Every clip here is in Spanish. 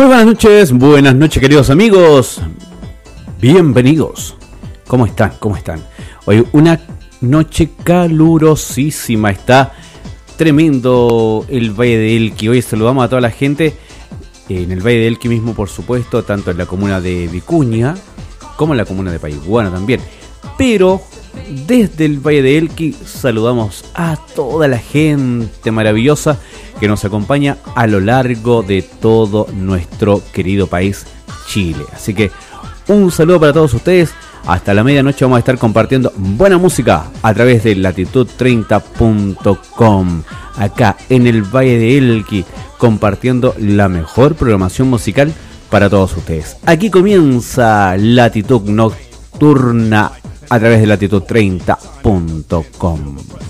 Muy buenas noches, buenas noches queridos amigos. Bienvenidos. ¿Cómo están? ¿Cómo están? Hoy una noche calurosísima. Está tremendo el Valle de Elqui. Hoy saludamos a toda la gente en el Valle de Elqui mismo, por supuesto, tanto en la comuna de Vicuña como en la comuna de Paiguana también. Pero desde el Valle de Elqui saludamos a toda la gente maravillosa que nos acompaña a lo largo de todo nuestro querido país Chile. Así que un saludo para todos ustedes. Hasta la medianoche vamos a estar compartiendo buena música a través de latitud30.com. Acá en el Valle de Elqui, compartiendo la mejor programación musical para todos ustedes. Aquí comienza Latitud Nocturna a través de latitud30.com.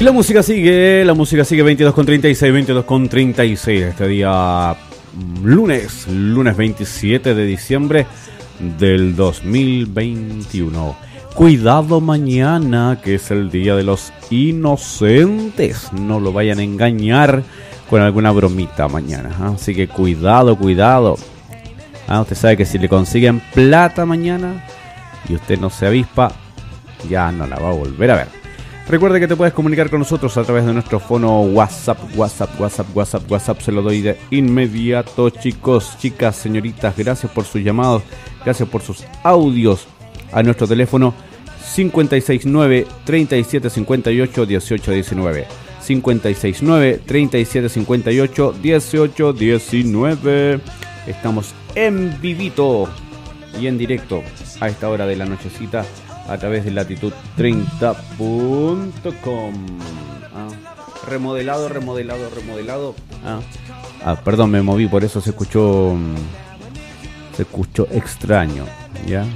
La música sigue, la música sigue 22 con 36, 22 con 36. Este día mm, lunes, lunes 27 de diciembre del 2021. Cuidado mañana, que es el día de los inocentes. No lo vayan a engañar con alguna bromita mañana. ¿ah? Así que cuidado, cuidado. Ah, usted sabe que si le consiguen plata mañana y usted no se avispa, ya no la va a volver a ver. Recuerde que te puedes comunicar con nosotros a través de nuestro fono WhatsApp, WhatsApp, WhatsApp, WhatsApp, WhatsApp. Se lo doy de inmediato, chicos, chicas, señoritas. Gracias por sus llamados, gracias por sus audios a nuestro teléfono 569 3758 1819. 569 3758 1819. Estamos en vivito y en directo a esta hora de la nochecita a través de latitud30.com. Ah, remodelado, remodelado, remodelado. Ah, ah, perdón, me moví, por eso se escuchó mm, se escuchó extraño, ¿ya?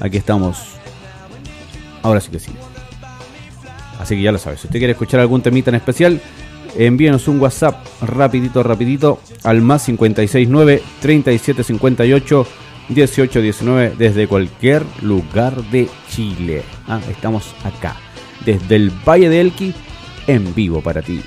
Aquí estamos. Ahora sí que sí. Así que ya lo sabes, si usted quiere escuchar algún temita en especial, envíenos un WhatsApp rapidito, rapidito al más 569 3758 1819 desde cualquier lugar de Chile. Ah, estamos acá, desde el Valle de Elqui, en vivo para ti.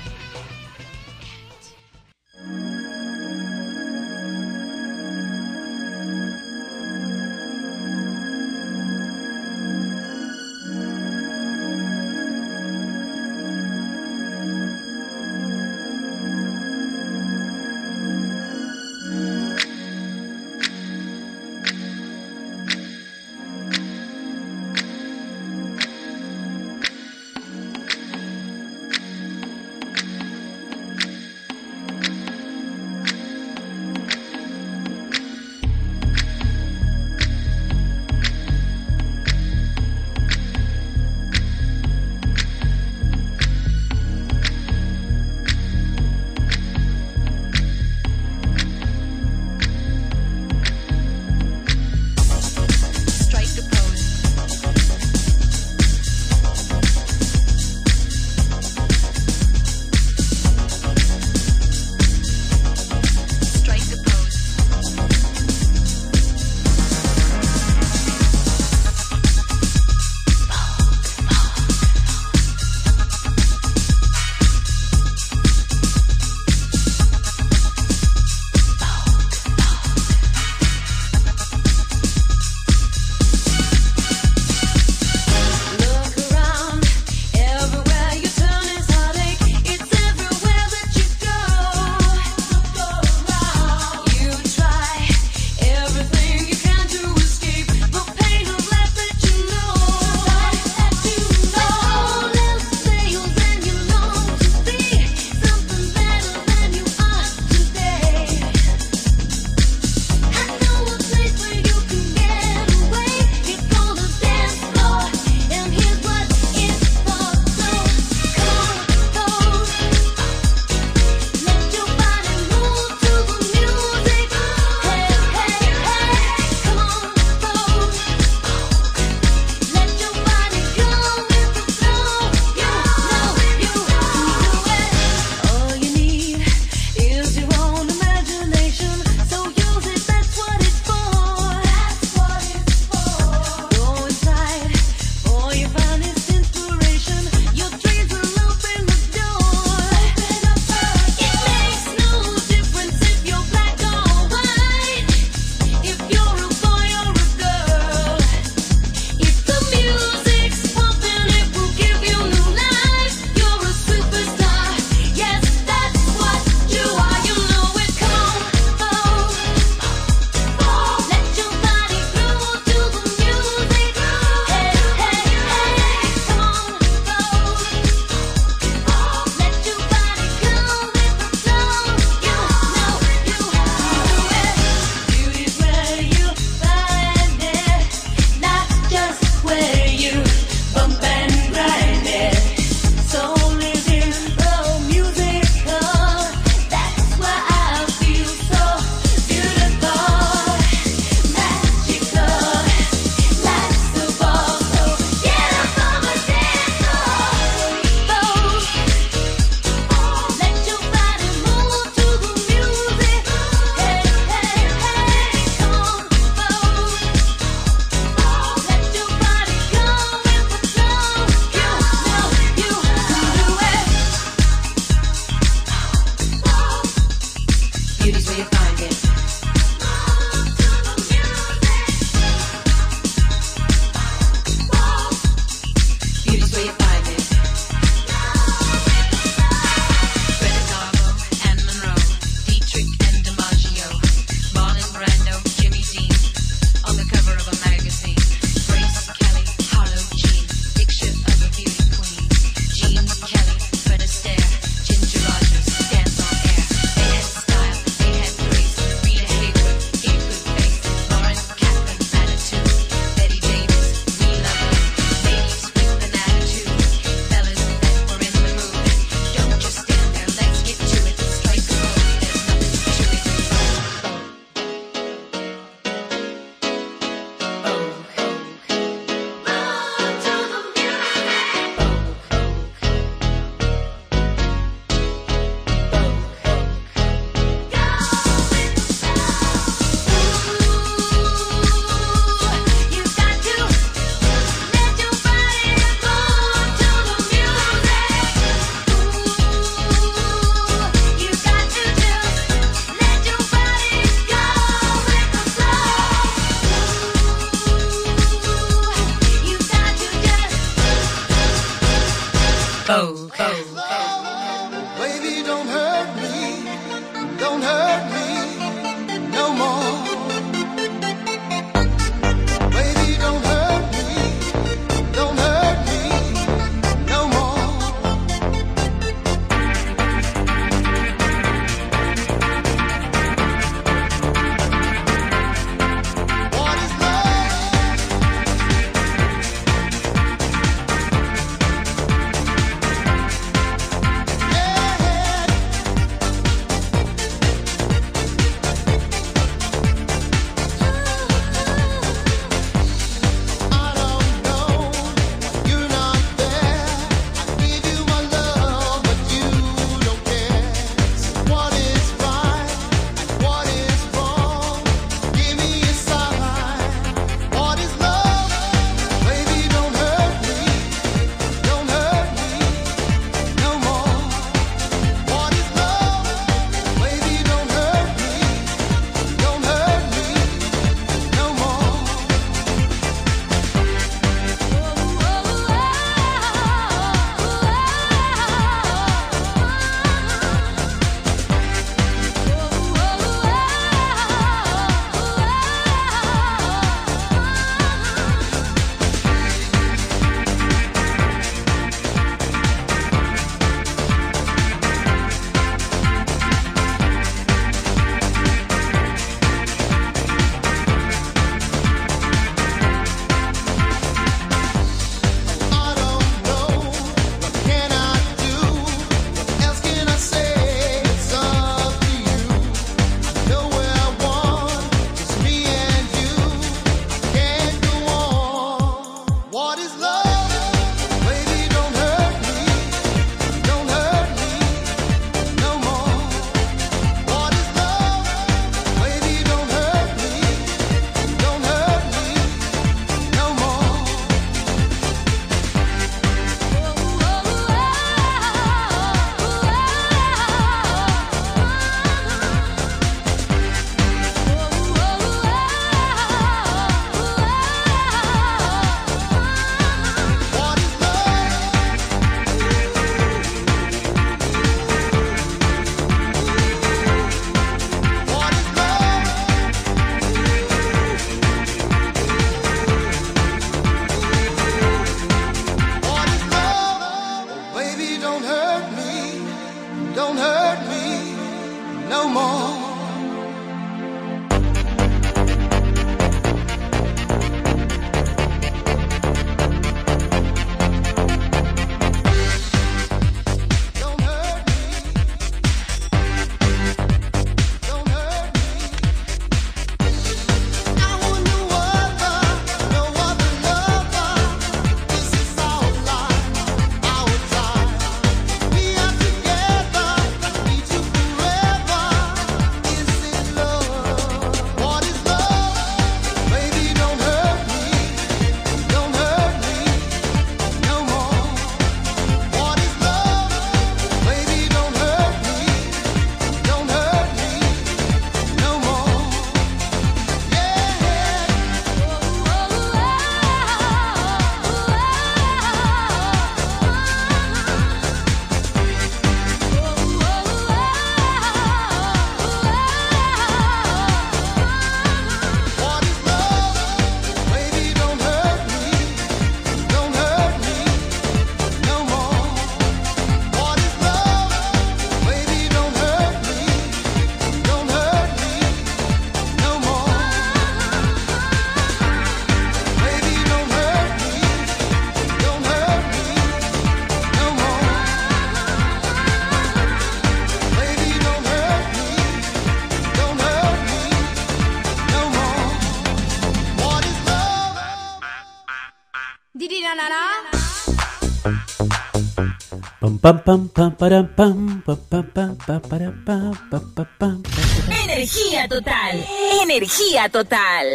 Energía total. Energía total.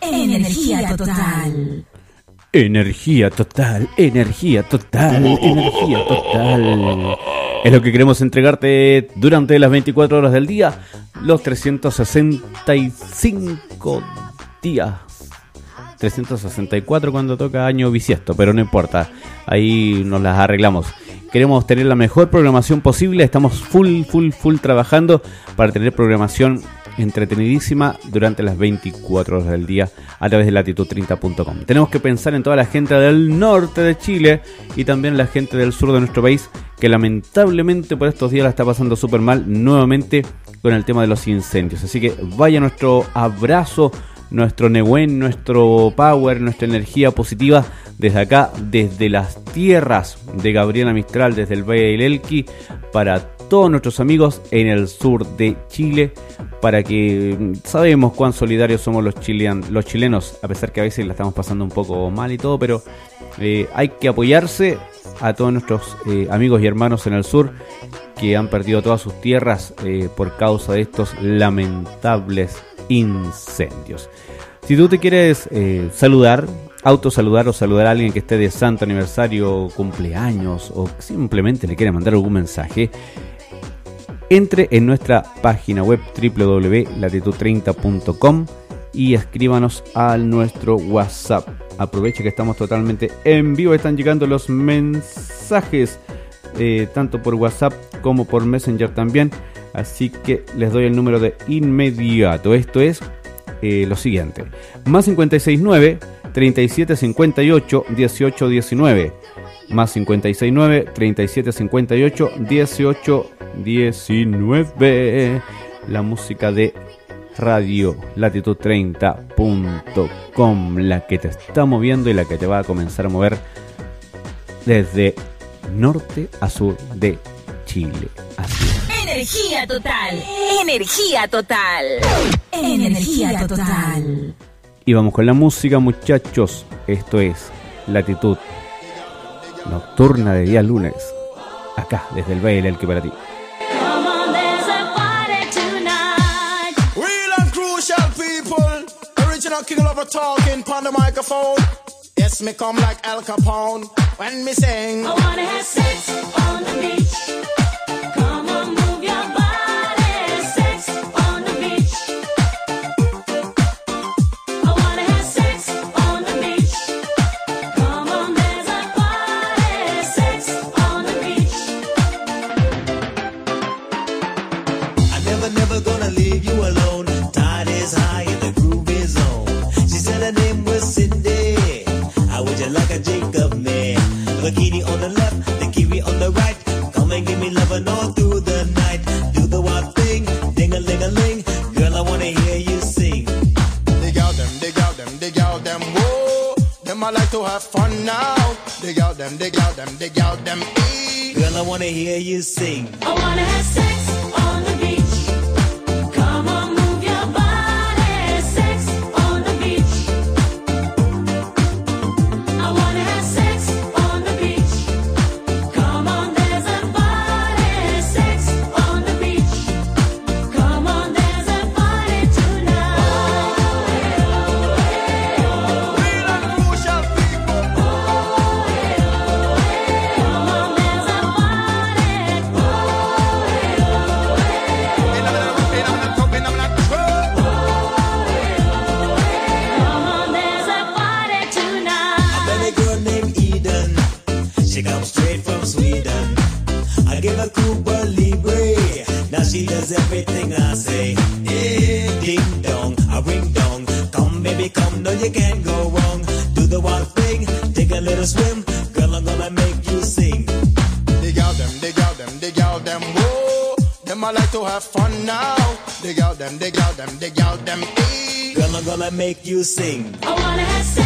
Energía total. Energía total, energía total, energía total. Es lo que queremos entregarte durante las 24 horas del día, los 365 días 364 cuando toca año bisiesto, pero no importa, ahí nos las arreglamos. Queremos tener la mejor programación posible, estamos full, full, full trabajando para tener programación entretenidísima durante las 24 horas del día a través de latitud30.com. Tenemos que pensar en toda la gente del norte de Chile y también la gente del sur de nuestro país que lamentablemente por estos días la está pasando súper mal nuevamente con el tema de los incendios. Así que vaya nuestro abrazo nuestro Nehuen, nuestro power, nuestra energía positiva desde acá, desde las tierras de Gabriela Mistral, desde el Valle del Elqui, para todos nuestros amigos en el sur de Chile, para que mm, sabemos cuán solidarios somos los, los chilenos, a pesar que a veces la estamos pasando un poco mal y todo, pero eh, hay que apoyarse a todos nuestros eh, amigos y hermanos en el sur que han perdido todas sus tierras eh, por causa de estos lamentables incendios. Si tú te quieres eh, saludar, autosaludar o saludar a alguien que esté de santo aniversario, cumpleaños o simplemente le quiere mandar algún mensaje, entre en nuestra página web www.latitud30.com y escríbanos a nuestro WhatsApp. Aproveche que estamos totalmente en vivo, están llegando los mensajes eh, tanto por WhatsApp como por Messenger también. Así que les doy el número de inmediato. Esto es eh, lo siguiente. Más 569 3758 1819. Más 569 3758 1819. La música de radio latitud30.com. La que te está moviendo y la que te va a comenzar a mover desde norte a sur de Chile. Así Energía total. Energía total. Energía total. Y vamos con la música, muchachos. Esto es Latitud Nocturna de día lunes. Acá, desde el baile el que para ti. King of talking on the microphone. Yes, me come like Al Capone when me sing. I wanna have sex on the beach. Bikini kitty on the left, the kiwi on the right. Come and give me love and all through the night. Do the wild thing, ding a ling a ling. Girl, I wanna hear you sing. Dig out them, dig out them, dig out them. Whoa, them I like to have fun now. Dig out them, dig out them, dig out them. Girl, I wanna hear you sing. I wanna have sex. make you sing. I wanna have sex.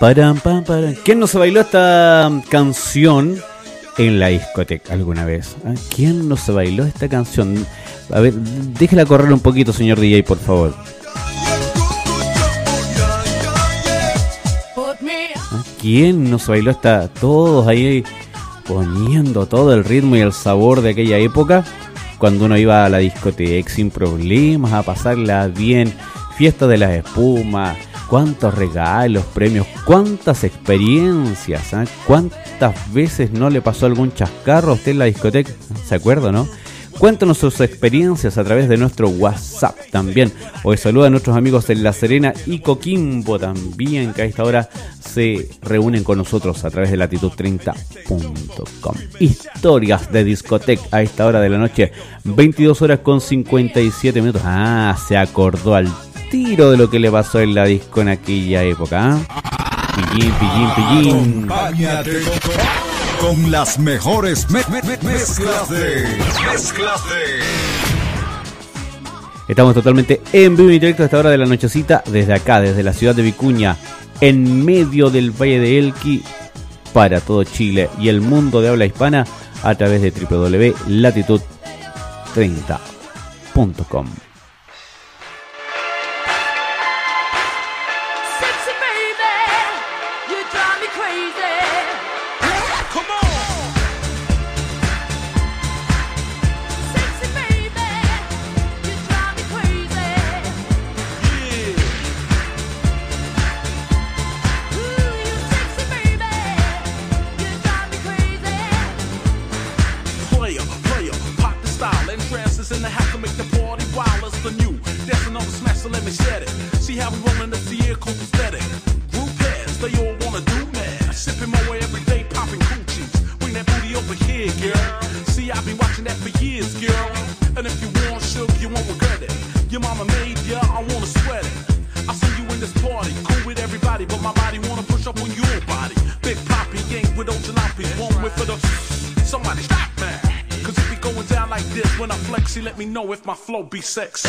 Param, pam, param. ¿Quién no se bailó esta canción en la discoteca alguna vez? ¿Ah? ¿Quién no se bailó esta canción? A ver, déjela correr un poquito, señor DJ, por favor. ¿Ah? ¿Quién no se bailó esta? Todos ahí poniendo todo el ritmo y el sabor de aquella época. Cuando uno iba a la discoteca sin problemas, a pasarla bien. Fiesta de las espumas. Cuántos regalos, premios, cuántas experiencias. ¿ah? ¿Cuántas veces no le pasó algún chascarro a usted en la discoteca? ¿Se acuerda, no? Cuéntanos sus experiencias a través de nuestro WhatsApp también. Hoy saluda a nuestros amigos en La Serena y Coquimbo también, que a esta hora se reúnen con nosotros a través de latitud30.com. Historias de discoteca a esta hora de la noche, 22 horas con 57 minutos. Ah, se acordó al tiro de lo que le pasó en la disco en aquella época. ¿ah? Pillín, pillín, pillín. Acompáñate con, con las mejores me- me- me- mezclas de. Mezclas de. Estamos totalmente en vivo y directo a esta hora de la nochecita desde acá, desde la ciudad de Vicuña, en medio del Valle de Elqui, para todo Chile y el mundo de habla hispana a través de www.latitud30.com. six.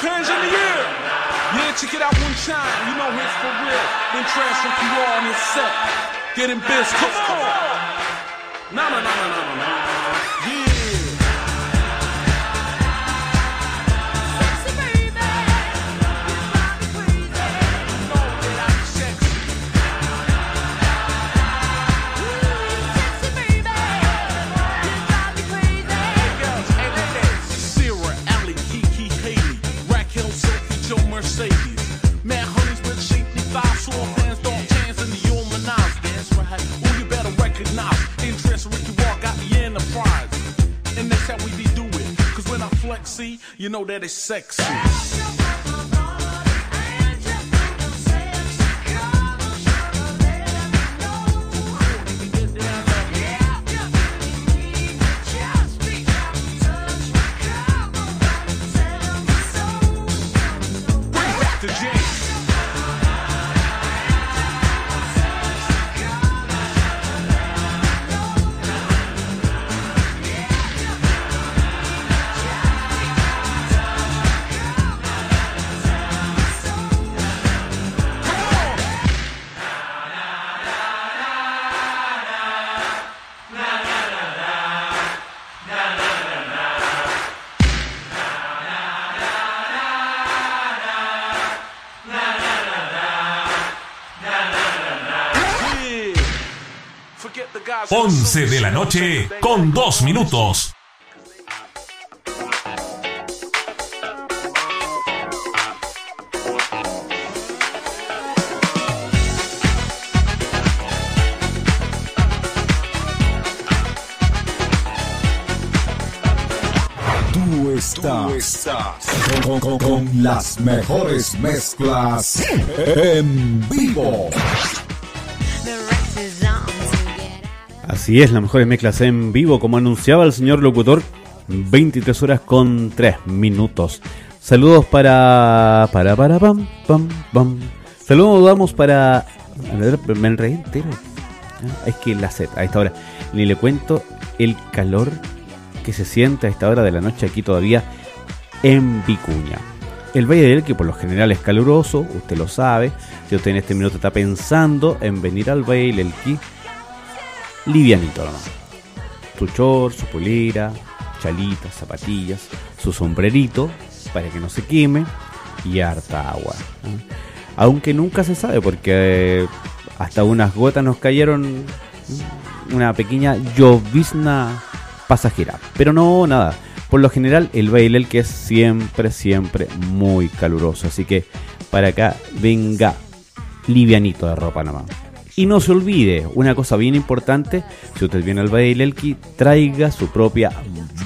Hands in the air. Yeah, check it out one time. You know it's for real. Then trance from PR on set. Getting biz, come on. No, no, no, no, no, no. Yeah. You know that it's sexy. 11 de la noche con 2 minutos. Tú estás, con- con las mejores mezclas en vivo. Así es, las mejores mezclas en vivo, como anunciaba el señor locutor, 23 horas con 3 minutos. Saludos para. para. para. pam, pam, pam. Saludos damos para. Me enredé entero. Ah, Es que la sed, a esta hora. Ni le cuento el calor que se siente a esta hora de la noche aquí todavía en Vicuña. El Valle del que por lo general es caluroso, usted lo sabe. Si usted en este minuto está pensando en venir al Valle del Elqui, livianito nomás. Su short, su polera, chalitas, zapatillas, su sombrerito para que no se queme y harta agua. Aunque nunca se sabe porque eh, hasta unas gotas nos cayeron, una pequeña llovizna pasajera. Pero no, nada. Por lo general el baile que es siempre, siempre muy caluroso. Así que para acá venga livianito de ropa nomás. Y no se olvide, una cosa bien importante, si usted viene al Valle del Elqui, traiga su propia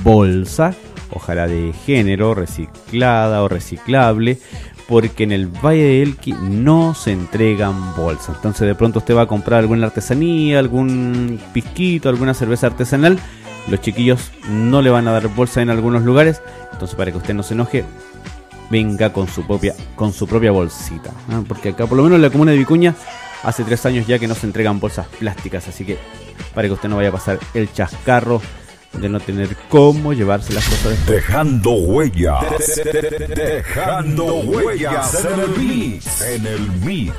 bolsa, ojalá de género, reciclada o reciclable, porque en el Valle del Elqui no se entregan bolsas. Entonces de pronto usted va a comprar alguna artesanía, algún pisquito, alguna cerveza artesanal, los chiquillos no le van a dar bolsa en algunos lugares, entonces para que usted no se enoje, venga con su propia, con su propia bolsita. ¿ah? Porque acá, por lo menos en la comuna de Vicuña, hace tres años ya que no se entregan bolsas plásticas. Así que para que usted no vaya a pasar el chascarro de no tener cómo llevarse las cosas después. Dejando huellas. Dejando huellas el. En el mix.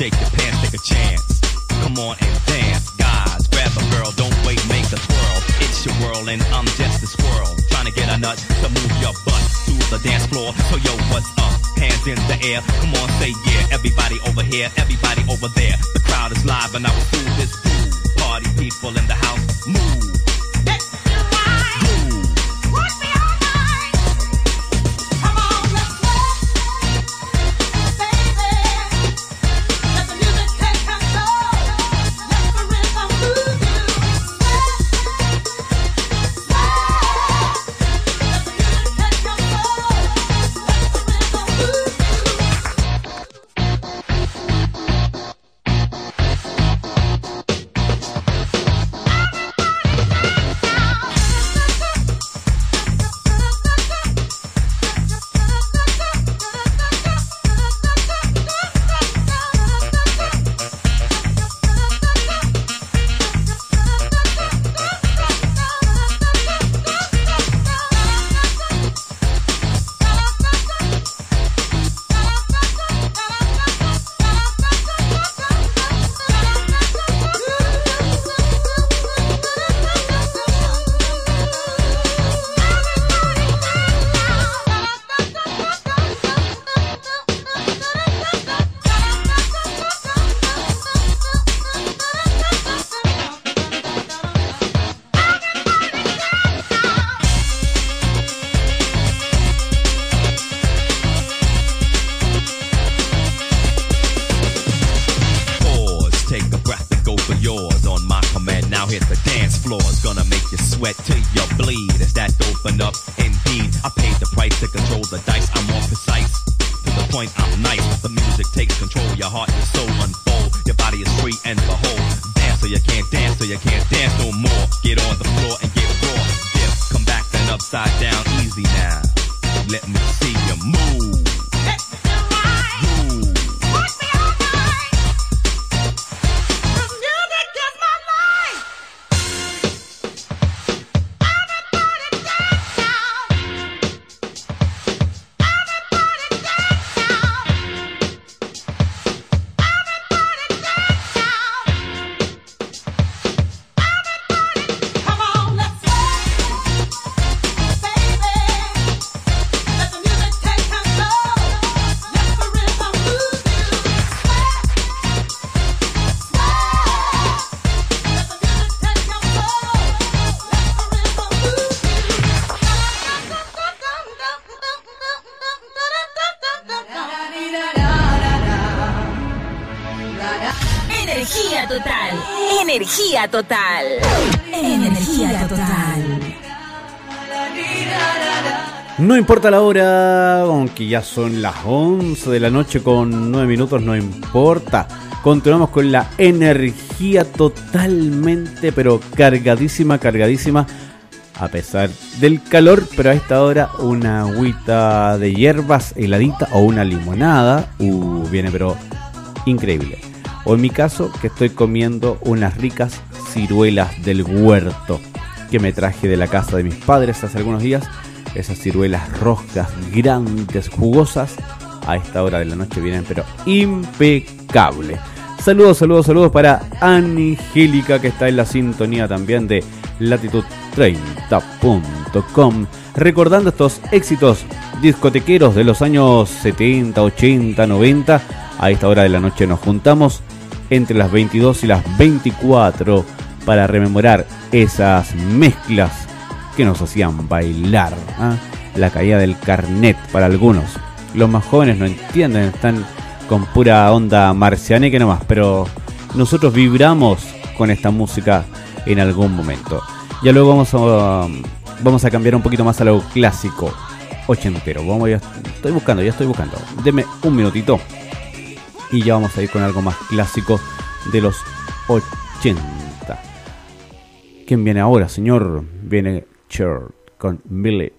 shake the Energía total. Energía total. No importa la hora, aunque ya son las 11 de la noche con 9 minutos, no importa. Continuamos con la energía totalmente, pero cargadísima, cargadísima. A pesar del calor, pero a esta hora una agüita de hierbas heladita o una limonada. Uh, viene pero increíble. O en mi caso, que estoy comiendo unas ricas ciruelas del huerto que me traje de la casa de mis padres hace algunos días. Esas ciruelas rojas, grandes, jugosas. A esta hora de la noche vienen, pero impecable. Saludos, saludos, saludos para Angélica, que está en la sintonía también de latitud30.com. Recordando estos éxitos discotequeros de los años 70, 80, 90. A esta hora de la noche nos juntamos entre las 22 y las 24 para rememorar esas mezclas que nos hacían bailar. ¿ah? La caída del carnet para algunos. Los más jóvenes no entienden, están con pura onda marcianeque nomás, pero nosotros vibramos con esta música en algún momento. Ya luego vamos a, vamos a cambiar un poquito más a lo clásico ochentero. Vamos estoy buscando, ya estoy buscando. Deme un minutito y ya vamos a ir con algo más clásico de los 80. ¿Quién viene ahora, señor? Viene Cher con Billy.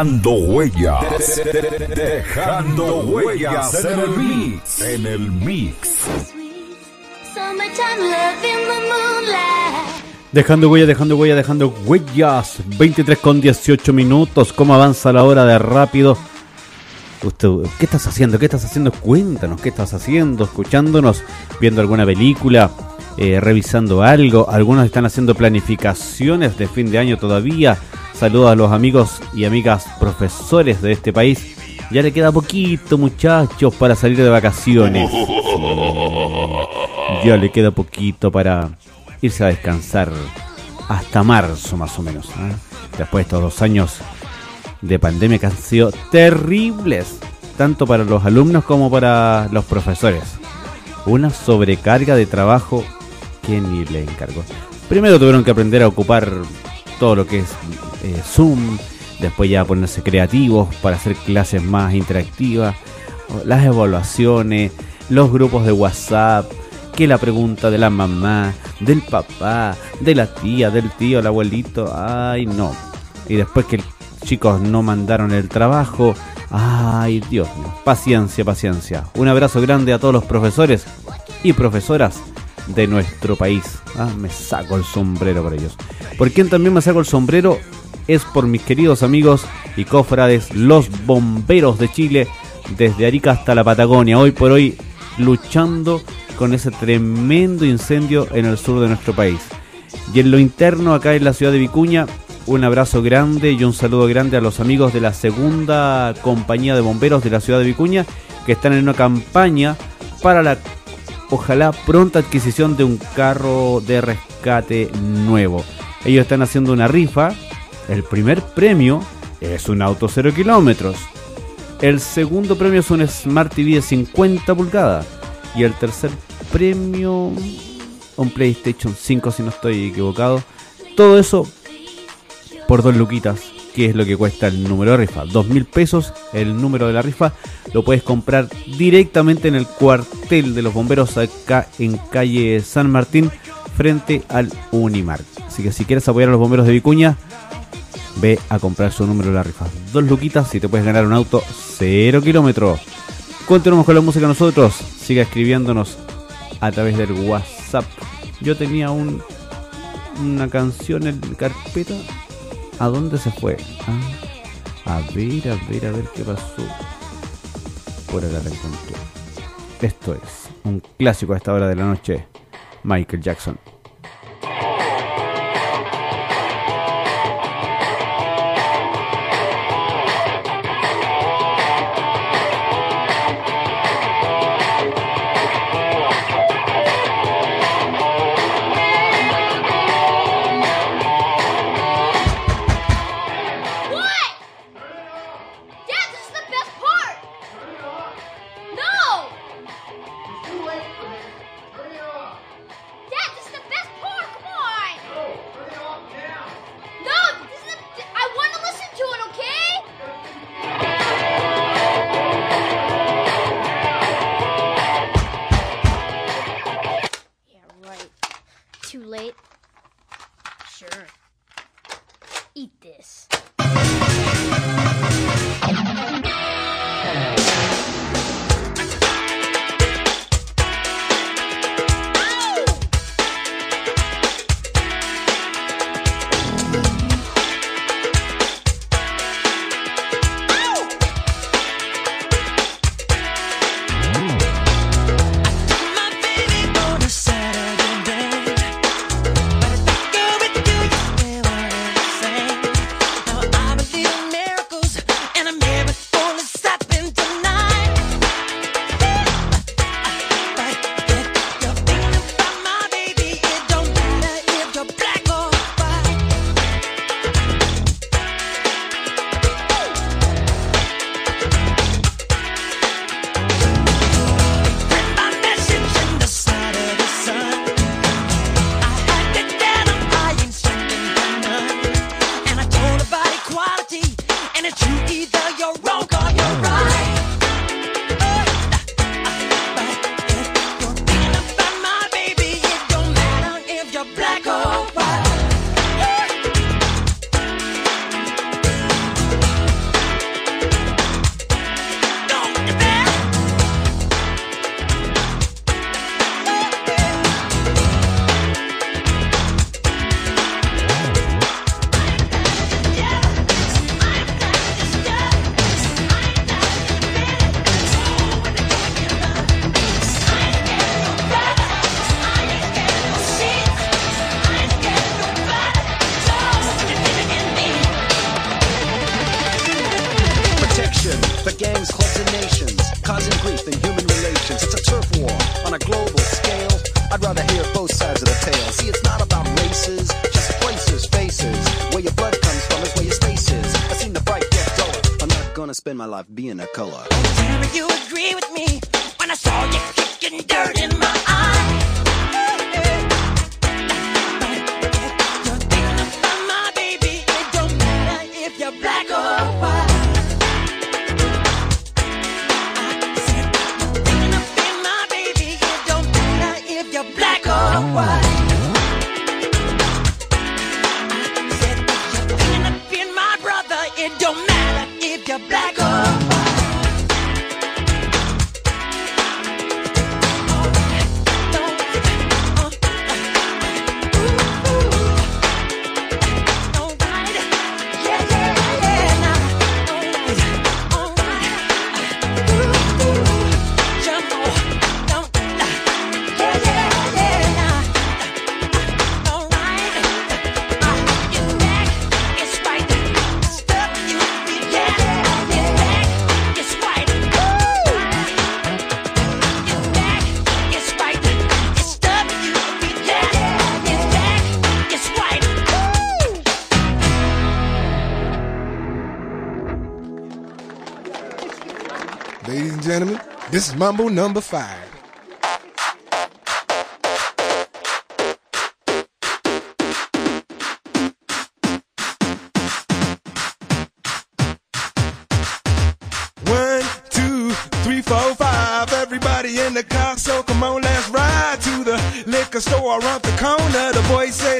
Dejando huellas. Dejando huellas en el mix. En el mix. Dejando huellas, dejando huellas, dejando huellas. 23 con 18 minutos. ¿Cómo avanza la hora de rápido? ¿Qué estás haciendo? ¿Qué estás haciendo? Cuéntanos, ¿qué estás haciendo? ¿Escuchándonos? ¿Viendo alguna película? Eh, ¿Revisando algo? Algunos están haciendo planificaciones de fin de año todavía. Saludos a los amigos y amigas profesores de este país. Ya le queda poquito, muchachos, para salir de vacaciones. Ya le queda poquito para irse a descansar hasta marzo más o menos. ¿eh? Después de estos dos años de pandemia que han sido terribles, tanto para los alumnos como para los profesores. Una sobrecarga de trabajo que ni le encargó. Primero tuvieron que aprender a ocupar todo lo que es eh, Zoom, después ya ponerse creativos para hacer clases más interactivas, las evaluaciones, los grupos de WhatsApp, que la pregunta de la mamá, del papá, de la tía, del tío, el abuelito, ay no. Y después que chicos no mandaron el trabajo, ay Dios mío, paciencia, paciencia. Un abrazo grande a todos los profesores y profesoras de nuestro país. Ah, me saco el sombrero por ellos. Por quien también me saco el sombrero es por mis queridos amigos y cofrades, los bomberos de Chile, desde Arica hasta la Patagonia. Hoy por hoy luchando con ese tremendo incendio en el sur de nuestro país. Y en lo interno, acá en la ciudad de Vicuña, un abrazo grande y un saludo grande a los amigos de la segunda compañía de bomberos de la ciudad de Vicuña que están en una campaña para la ojalá pronta adquisición de un carro de rescate nuevo. Ellos están haciendo una rifa. El primer premio es un auto 0 kilómetros. El segundo premio es un Smart TV de 50 pulgadas. Y el tercer premio, un PlayStation 5 si no estoy equivocado. Todo eso por dos luquitas, que es lo que cuesta el número de rifa. Dos mil pesos el número de la rifa. Lo puedes comprar directamente en el cuartel de los bomberos acá en calle San Martín, frente al Unimark. Así que si quieres apoyar a los bomberos de Vicuña, ve a comprar su número de la rifa. Dos luquitas y te puedes ganar un auto cero kilómetros. Continuamos con la música nosotros. Siga escribiéndonos a través del WhatsApp. Yo tenía un, una canción en carpeta. ¿A dónde se fue? Ah, a ver, a ver, a ver qué pasó. Por acá la. Esto es un clásico a esta hora de la noche. Michael Jackson. Mambo number five. One, two, three, four, five. Everybody in the car, so come on, let's ride to the liquor store around the corner. The boys say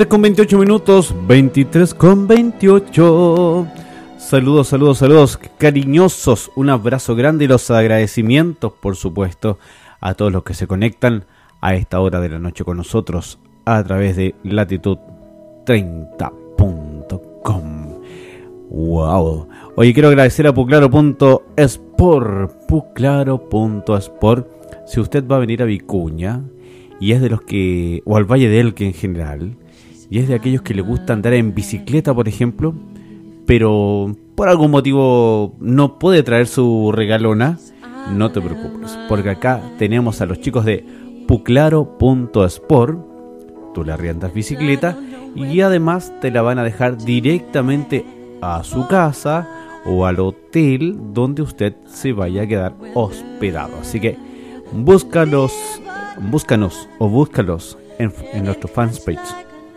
23 con 28 minutos, 23 con 28. Saludos, saludos, saludos cariñosos. Un abrazo grande y los agradecimientos, por supuesto, a todos los que se conectan a esta hora de la noche con nosotros a través de latitud30.com. Wow. Oye, quiero agradecer a puclaro.sport. Puclaro.sport. Si usted va a venir a Vicuña y es de los que. o al Valle de Elque en general, y es de aquellos que le gusta andar en bicicleta, por ejemplo, pero por algún motivo no puede traer su regalona, no te preocupes, porque acá tenemos a los chicos de puclaro.sport. Tú le arriendas bicicleta y además te la van a dejar directamente a su casa o al hotel donde usted se vaya a quedar hospedado. Así que búscalos, búscanos o búscalos en, en nuestro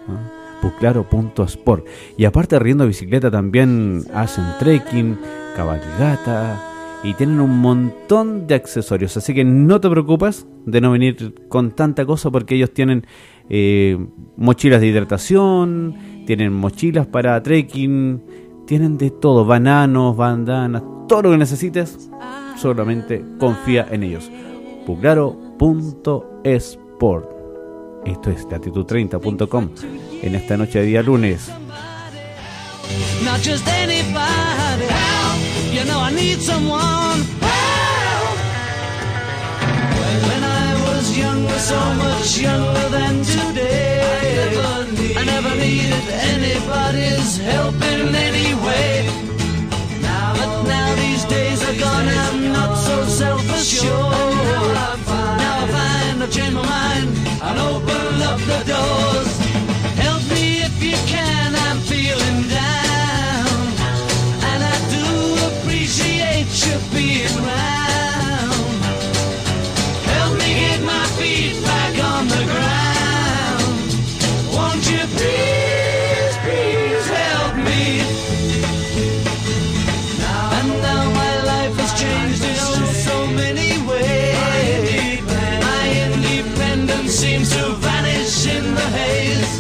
fanpage. ¿ah? puclaro.sport y aparte arriendo bicicleta también hacen trekking, cabalgata y tienen un montón de accesorios así que no te preocupes de no venir con tanta cosa porque ellos tienen eh, mochilas de hidratación tienen mochilas para trekking tienen de todo, bananos, bandanas todo lo que necesites solamente confía en ellos puclaro.sport esto es latitud30.com en esta noche de día lunes. So much younger than today, I never, needed anybody's help in any way. But now these days are gone, I'm not so self-assured. Now I find I've changed my mind and open up the doors. Help me if you can, seems to vanish in the haze.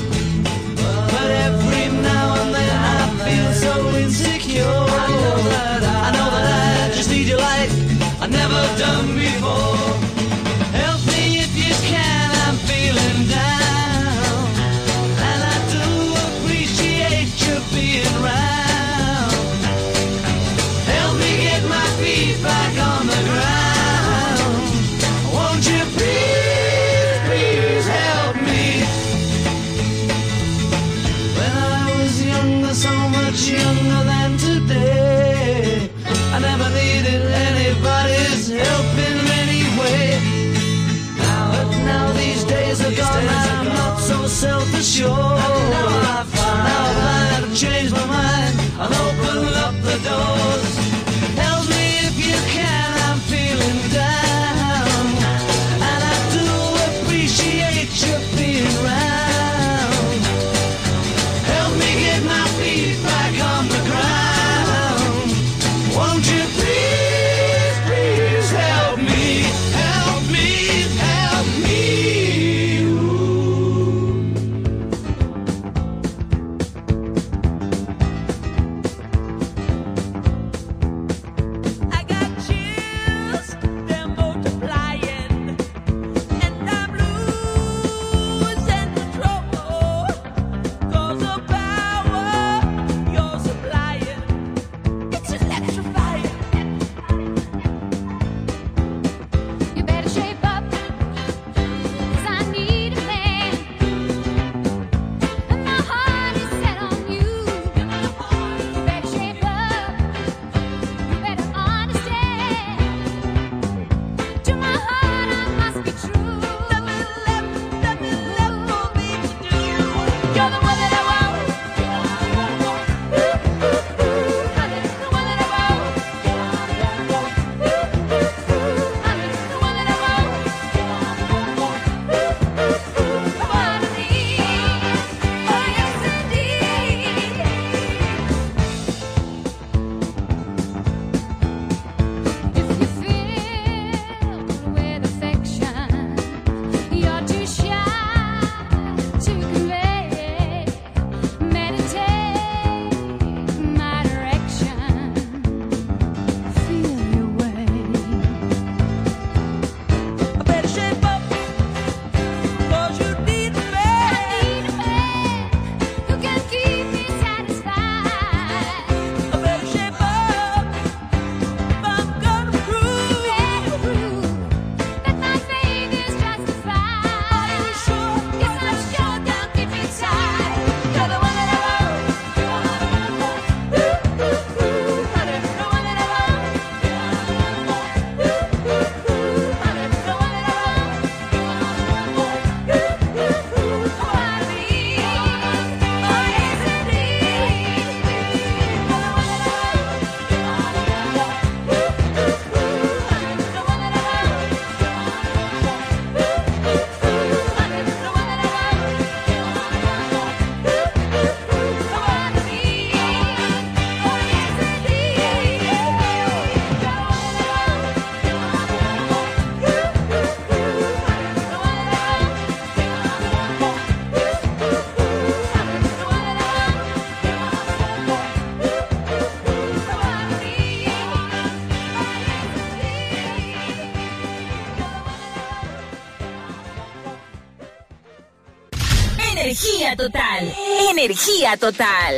Energía total.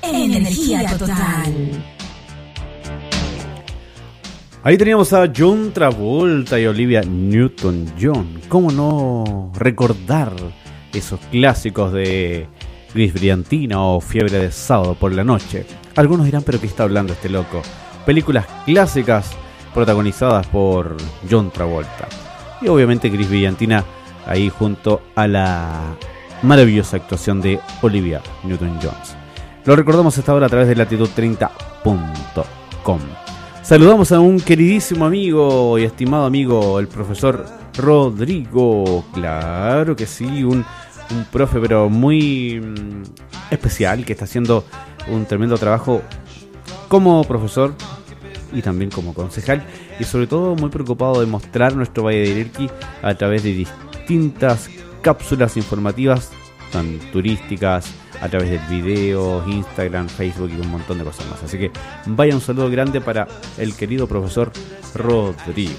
Energía total. Ahí teníamos a John Travolta y Olivia Newton-John. ¿Cómo no recordar esos clásicos de Gris Brillantina o Fiebre de Sábado por la Noche? Algunos dirán, pero ¿qué está hablando este loco? Películas clásicas protagonizadas por John Travolta. Y obviamente Gris Brillantina ahí junto a la maravillosa actuación de Olivia Newton-Jones. Lo recordamos hasta ahora a través de latitud30.com. Saludamos a un queridísimo amigo y estimado amigo, el profesor Rodrigo. Claro que sí, un, un profe, pero muy mm, especial que está haciendo un tremendo trabajo como profesor y también como concejal. Y sobre todo muy preocupado de mostrar nuestro Valle de Irelqui a través de distintas cápsulas informativas, tan turísticas, a través del video, Instagram, Facebook y un montón de cosas más. Así que vaya un saludo grande para el querido profesor Rodrigo.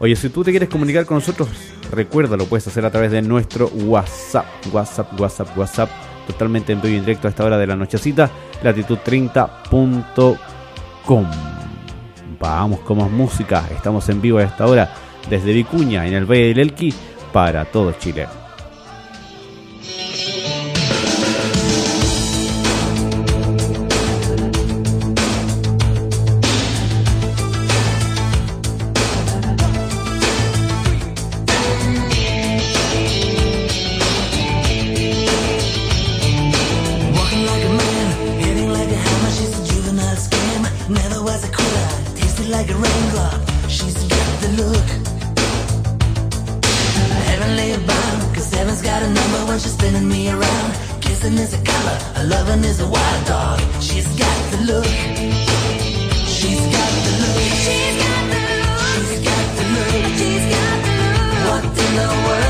Oye, si tú te quieres comunicar con nosotros, recuerda, lo puedes hacer a través de nuestro WhatsApp. WhatsApp, WhatsApp, WhatsApp. Totalmente en vivo y en directo a esta hora de la nochecita. Latitud30.com. Vamos con más música. Estamos en vivo a esta hora desde Vicuña, en el Valle del Elqui, para todo Chile. Color, a loving is a wild dog. She's got the look. She's got the look. She's got the look. She's got the look. She's got the look. What in the world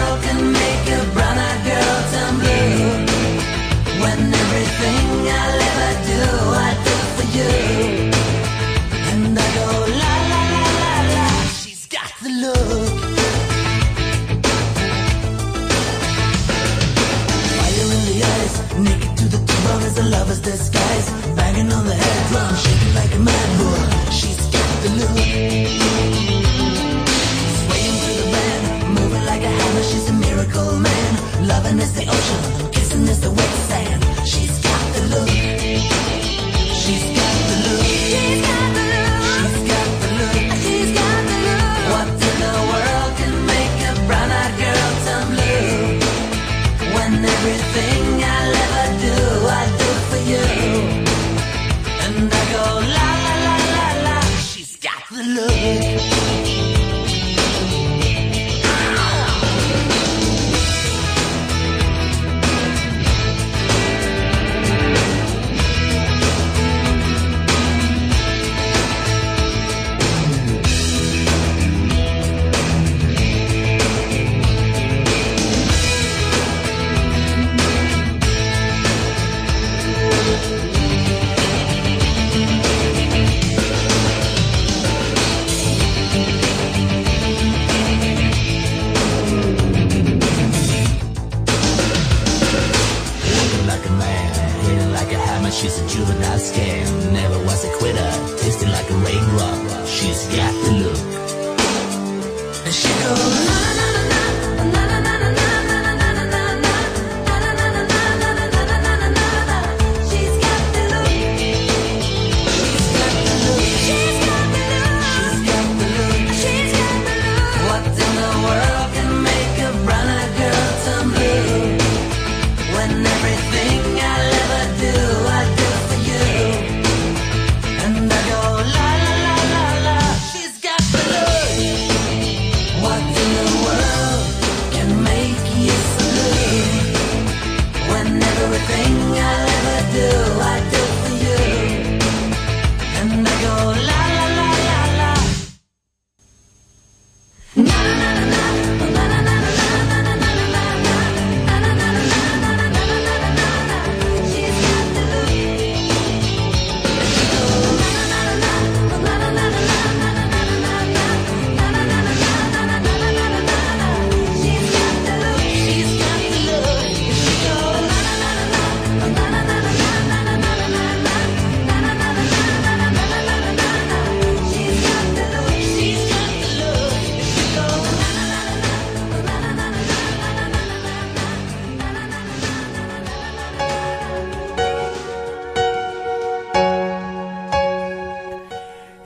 the ocean,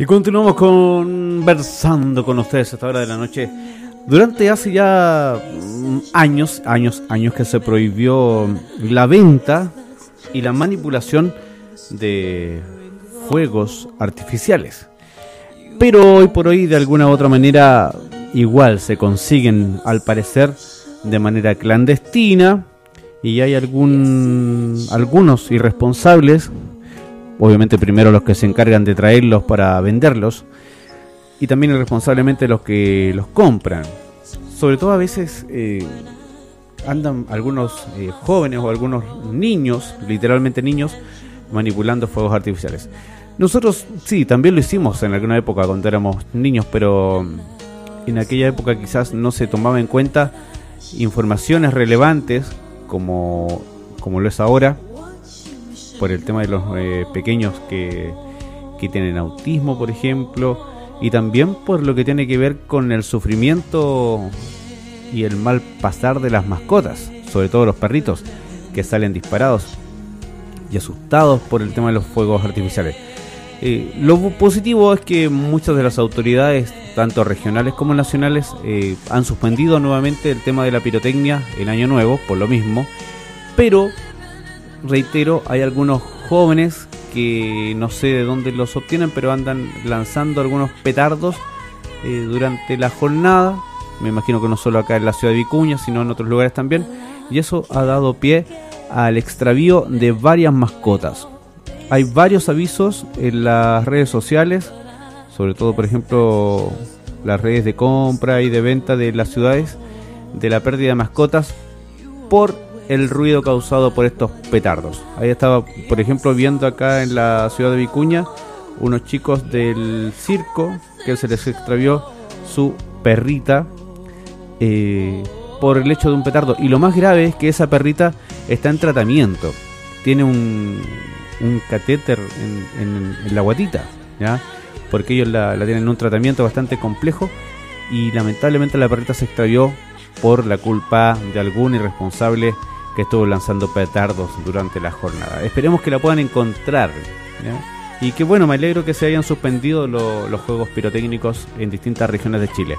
Continuamos conversando con ustedes a esta hora de la noche. Durante hace ya mm, años, años, años que se prohibió la venta y la manipulación de fuegos artificiales. Pero hoy por hoy, de alguna u otra manera, igual se consiguen, al parecer, de manera clandestina. Y hay algún, algunos irresponsables obviamente primero los que se encargan de traerlos para venderlos y también irresponsablemente los que los compran. Sobre todo a veces eh, andan algunos eh, jóvenes o algunos niños, literalmente niños, manipulando fuegos artificiales. Nosotros sí, también lo hicimos en alguna época cuando éramos niños, pero en aquella época quizás no se tomaba en cuenta informaciones relevantes como, como lo es ahora por el tema de los eh, pequeños que, que tienen autismo, por ejemplo, y también por lo que tiene que ver con el sufrimiento y el mal pasar de las mascotas, sobre todo los perritos, que salen disparados y asustados por el tema de los fuegos artificiales. Eh, lo positivo es que muchas de las autoridades, tanto regionales como nacionales, eh, han suspendido nuevamente el tema de la pirotecnia en Año Nuevo, por lo mismo, pero reitero, hay algunos jóvenes que no sé de dónde los obtienen, pero andan lanzando algunos petardos eh, durante la jornada. Me imagino que no solo acá en la ciudad de Vicuña, sino en otros lugares también. y eso ha dado pie al extravío de varias mascotas. Hay varios avisos en las redes sociales, sobre todo por ejemplo las redes de compra y de venta de las ciudades, de la pérdida de mascotas por el ruido causado por estos petardos. Ahí estaba, por ejemplo, viendo acá en la ciudad de Vicuña unos chicos del circo que se les extravió su perrita eh, por el hecho de un petardo. Y lo más grave es que esa perrita está en tratamiento. Tiene un, un catéter en, en- en la guatita, ¿ya? Porque ellos la, la tienen en un tratamiento bastante complejo y lamentablemente la perrita se extravió por la culpa de algún irresponsable que estuvo lanzando petardos durante la jornada. Esperemos que la puedan encontrar. Y que bueno, me alegro que se hayan suspendido lo- los juegos pirotécnicos en distintas regiones de Chile.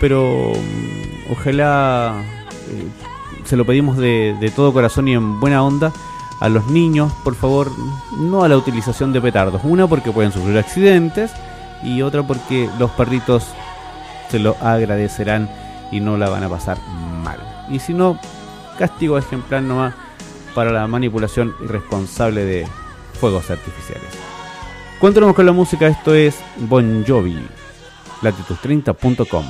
Pero mm, ojalá eh, se lo pedimos de, de todo corazón y en buena onda a los niños, por favor, no a la utilización de petardos. Una porque pueden sufrir accidentes y otra porque los perritos se lo agradecerán y no la van a pasar mal. Y si no, castigo ejemplar nomás para la manipulación irresponsable de fuegos artificiales. Continuamos con la música, esto es Bon Jovi, latitud30.com.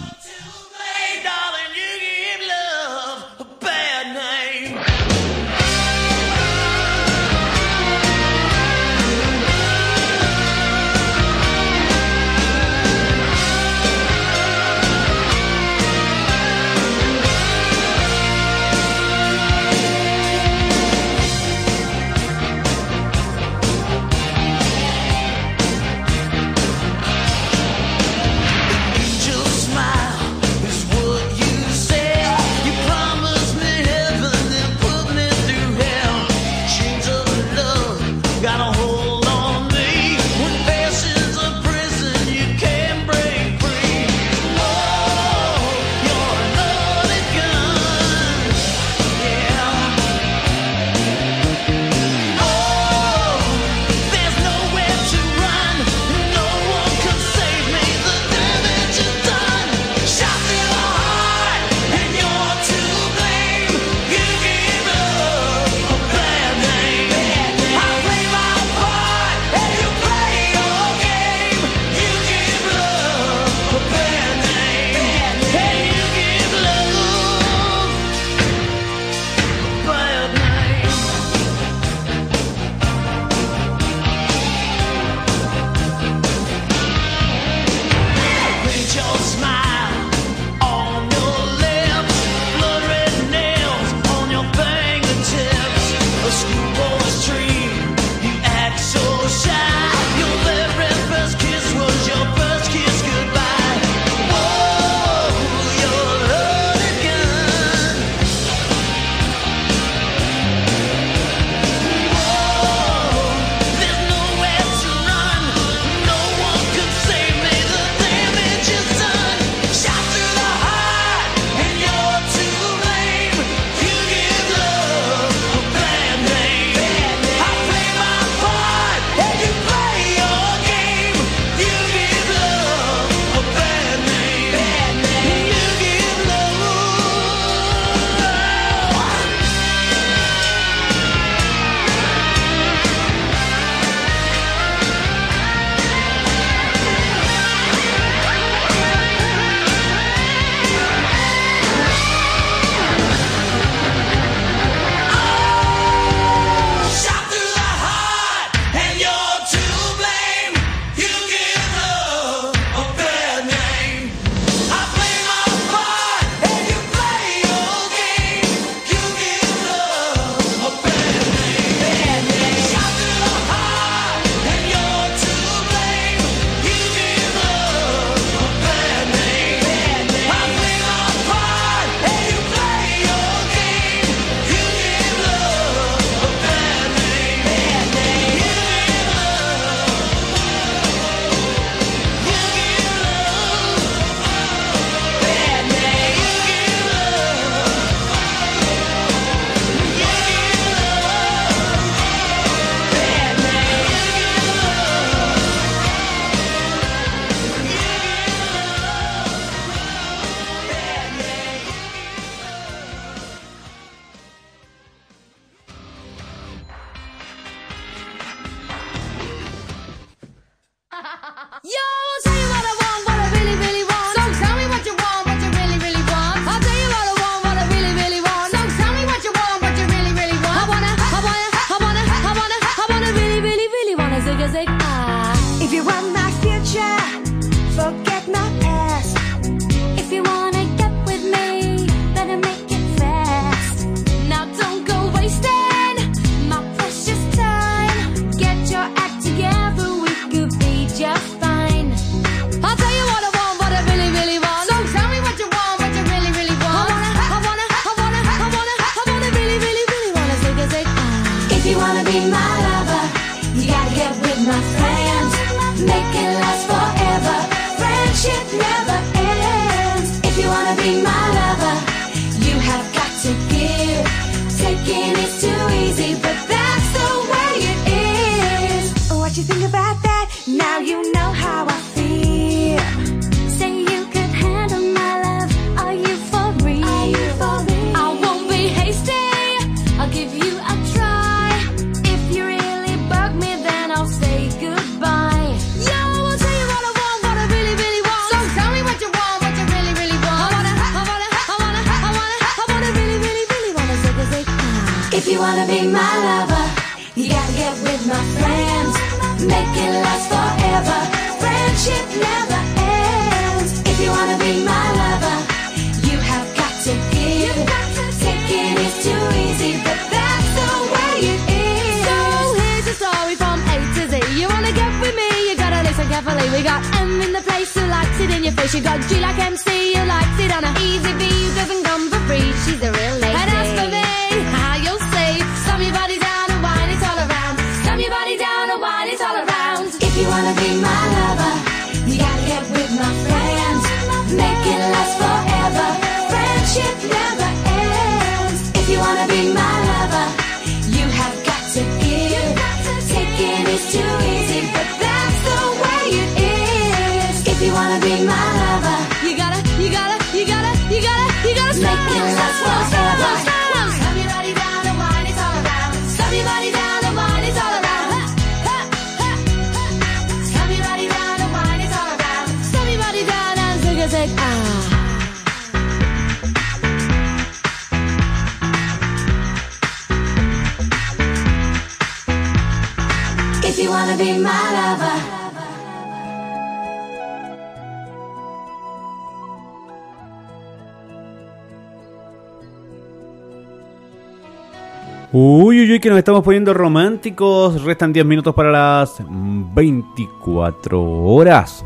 Uy, uy, uy, que nos estamos poniendo románticos. Restan 10 minutos para las 24 horas.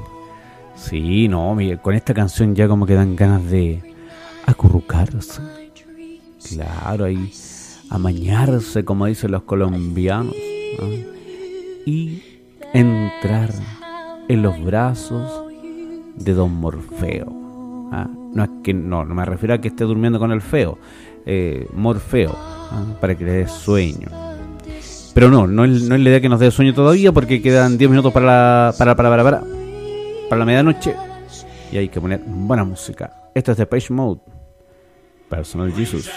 Sí, no, mire, con esta canción ya como que dan ganas de acurrucarse. Claro, ahí amañarse, como dicen los colombianos y entrar en los brazos de don Morfeo. ¿Ah? No que no, me refiero a que esté durmiendo con el feo, eh, Morfeo, ¿ah? para que le dé sueño. Pero no, no es, no es la idea que nos dé sueño todavía porque quedan 10 minutos para la, para, para, para, para, para la medianoche. Y hay que poner buena música. Esto es de Page Mode. Personal Jesus.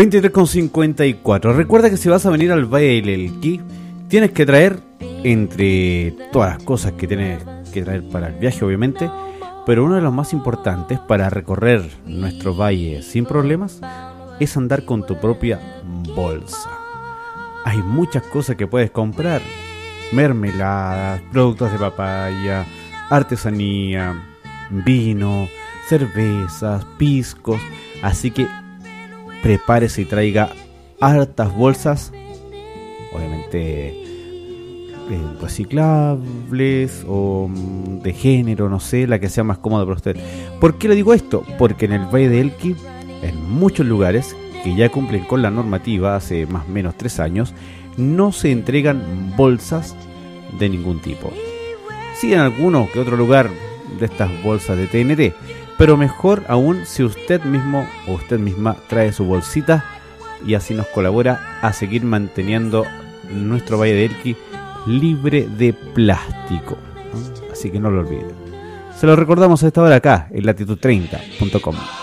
23,54. Recuerda que si vas a venir al Valle del Elqui, tienes que traer, entre todas las cosas que tienes que traer para el viaje, obviamente, pero uno de los más importantes para recorrer nuestro valle sin problemas es andar con tu propia bolsa. Hay muchas cosas que puedes comprar: mermeladas, productos de papaya, artesanía, vino, cervezas, piscos. Así que prepárese y traiga hartas bolsas, obviamente eh, reciclables o mm, de género, no sé, la que sea más cómoda para usted. ¿Por qué le digo esto? Porque en el Valle de Elqui, en muchos lugares que ya cumplen con la normativa hace más o menos tres años, no se entregan bolsas de ningún tipo. Sí, en alguno que otro lugar de estas bolsas de TNT, pero mejor aún si usted mismo o usted misma trae su bolsita y así nos colabora a seguir manteniendo nuestro Valle de Elqui libre de plástico. Así que no lo olviden. Se lo recordamos a esta hora acá en latitud30.com.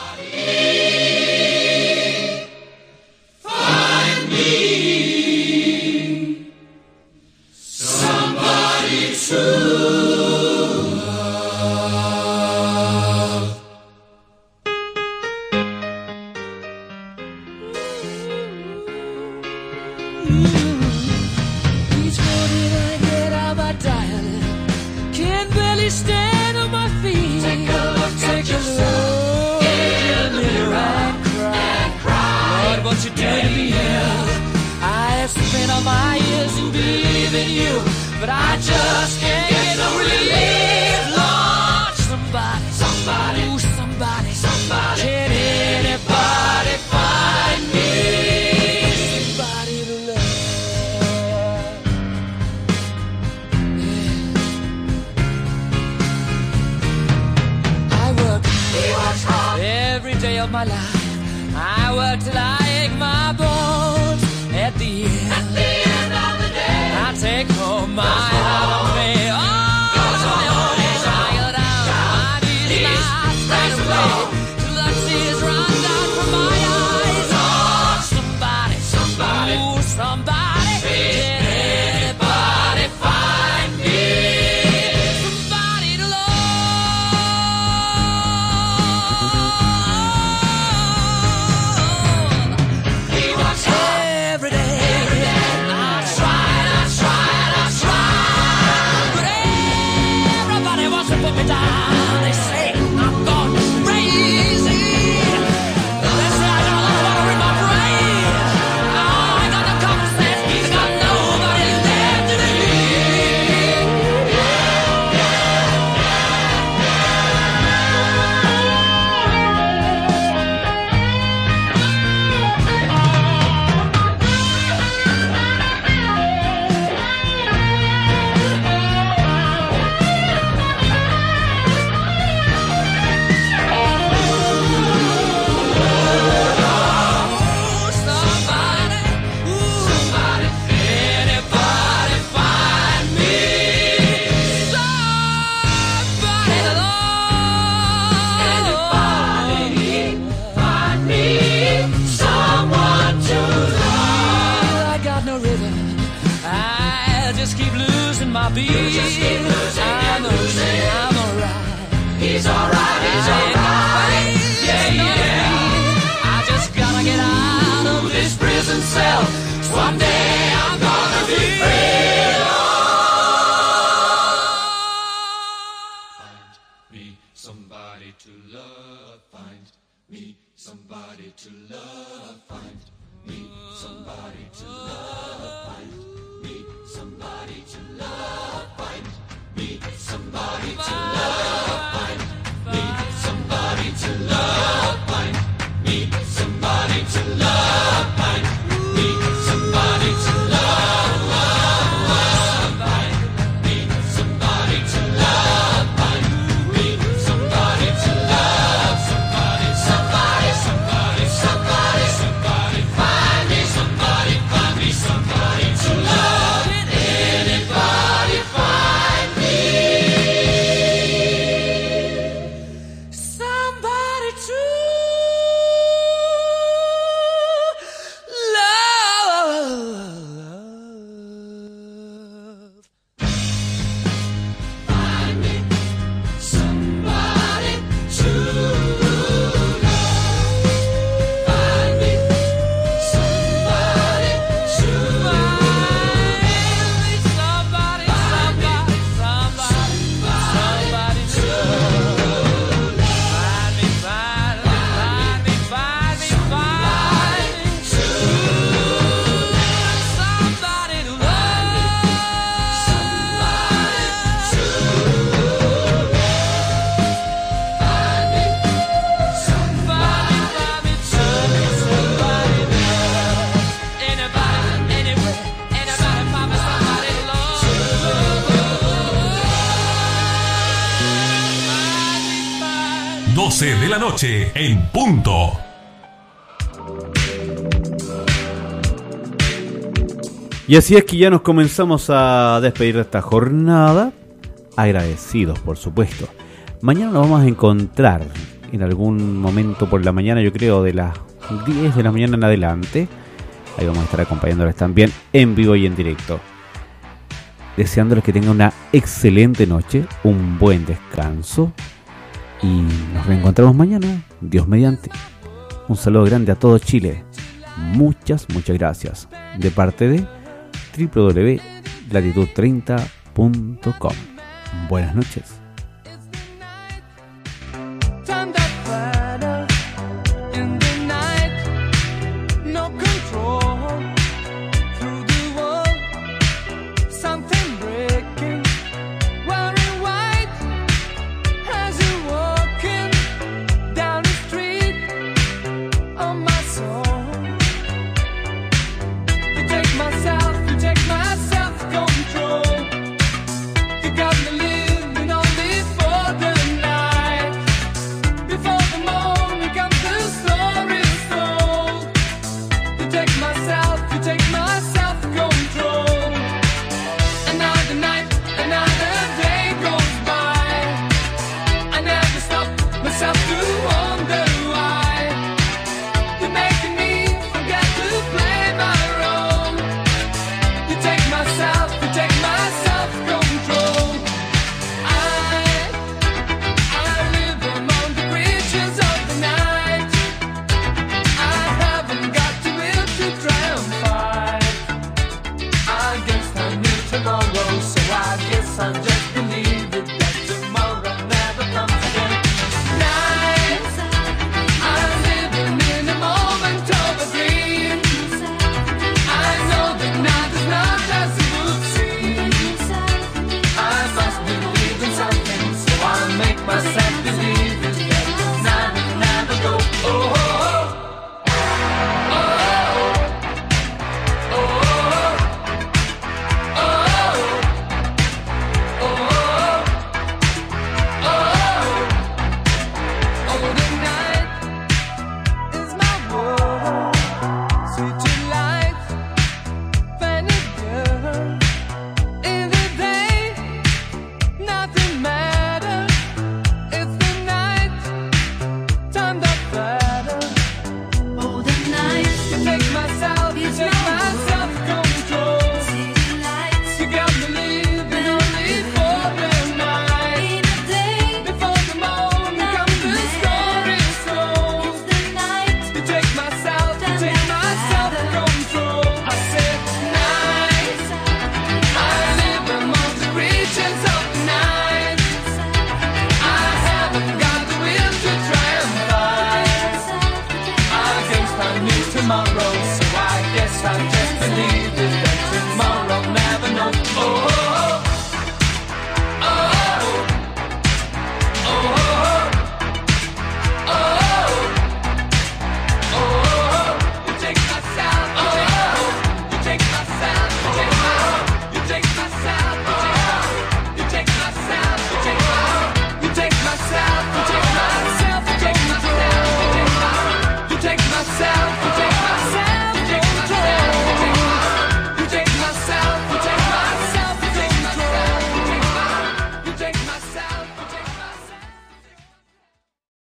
He's alright, he's alright. Yeah, yeah. I just gotta get out of this prison cell. Someday I'm gonna be free. Find me somebody to love. Find me somebody to love. Find me somebody to love. Find me somebody to love. Find me somebody to love. Love. Noche en punto. Y así es que ya nos comenzamos a despedir de esta jornada. Agradecidos, por supuesto. Mañana nos vamos a encontrar en algún momento por la mañana, yo creo, de las 10 de la mañana en adelante. Ahí vamos a estar acompañándoles también en vivo y en directo. Deseándoles que tengan una excelente noche, un buen descanso. Y nos reencontramos mañana, Dios mediante. Un saludo grande a todo Chile. Muchas, muchas gracias. De parte de www.latitud30.com. Buenas noches.